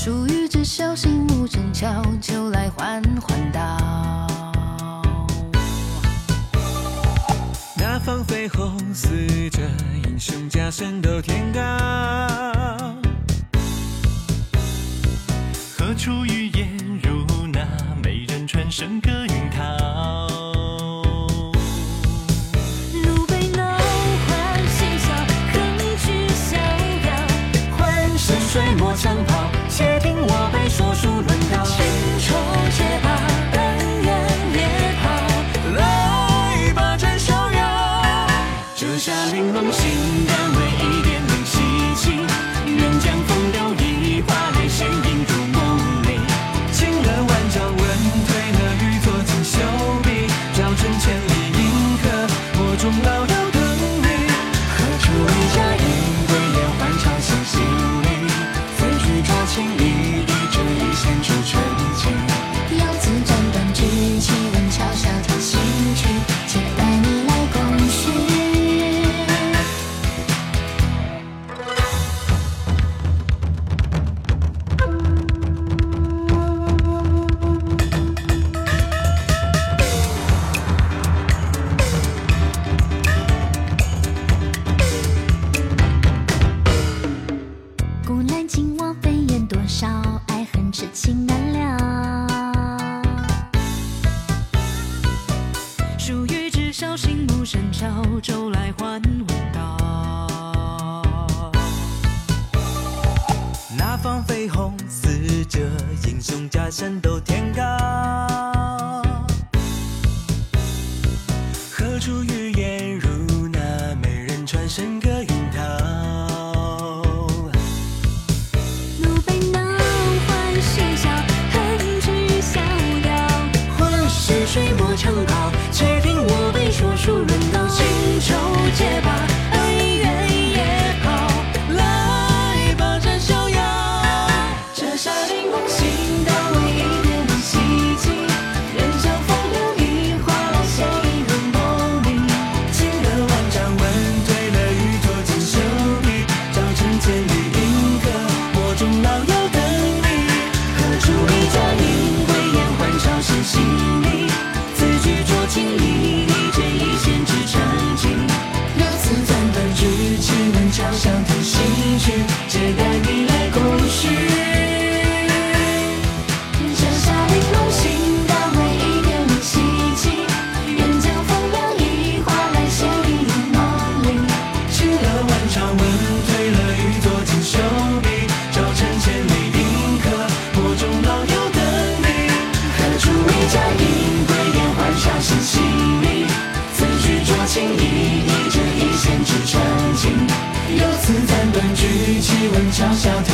属于这小行无正巧，就来缓缓道。那方绯红似这英雄家，身斗天高，何处语言如那美人传声歌云涛。如被楼换新笑，鹤鸣逍遥，欢水墨长袍。Mong 且听我辈说书，人道，星球皆罢。问桥下。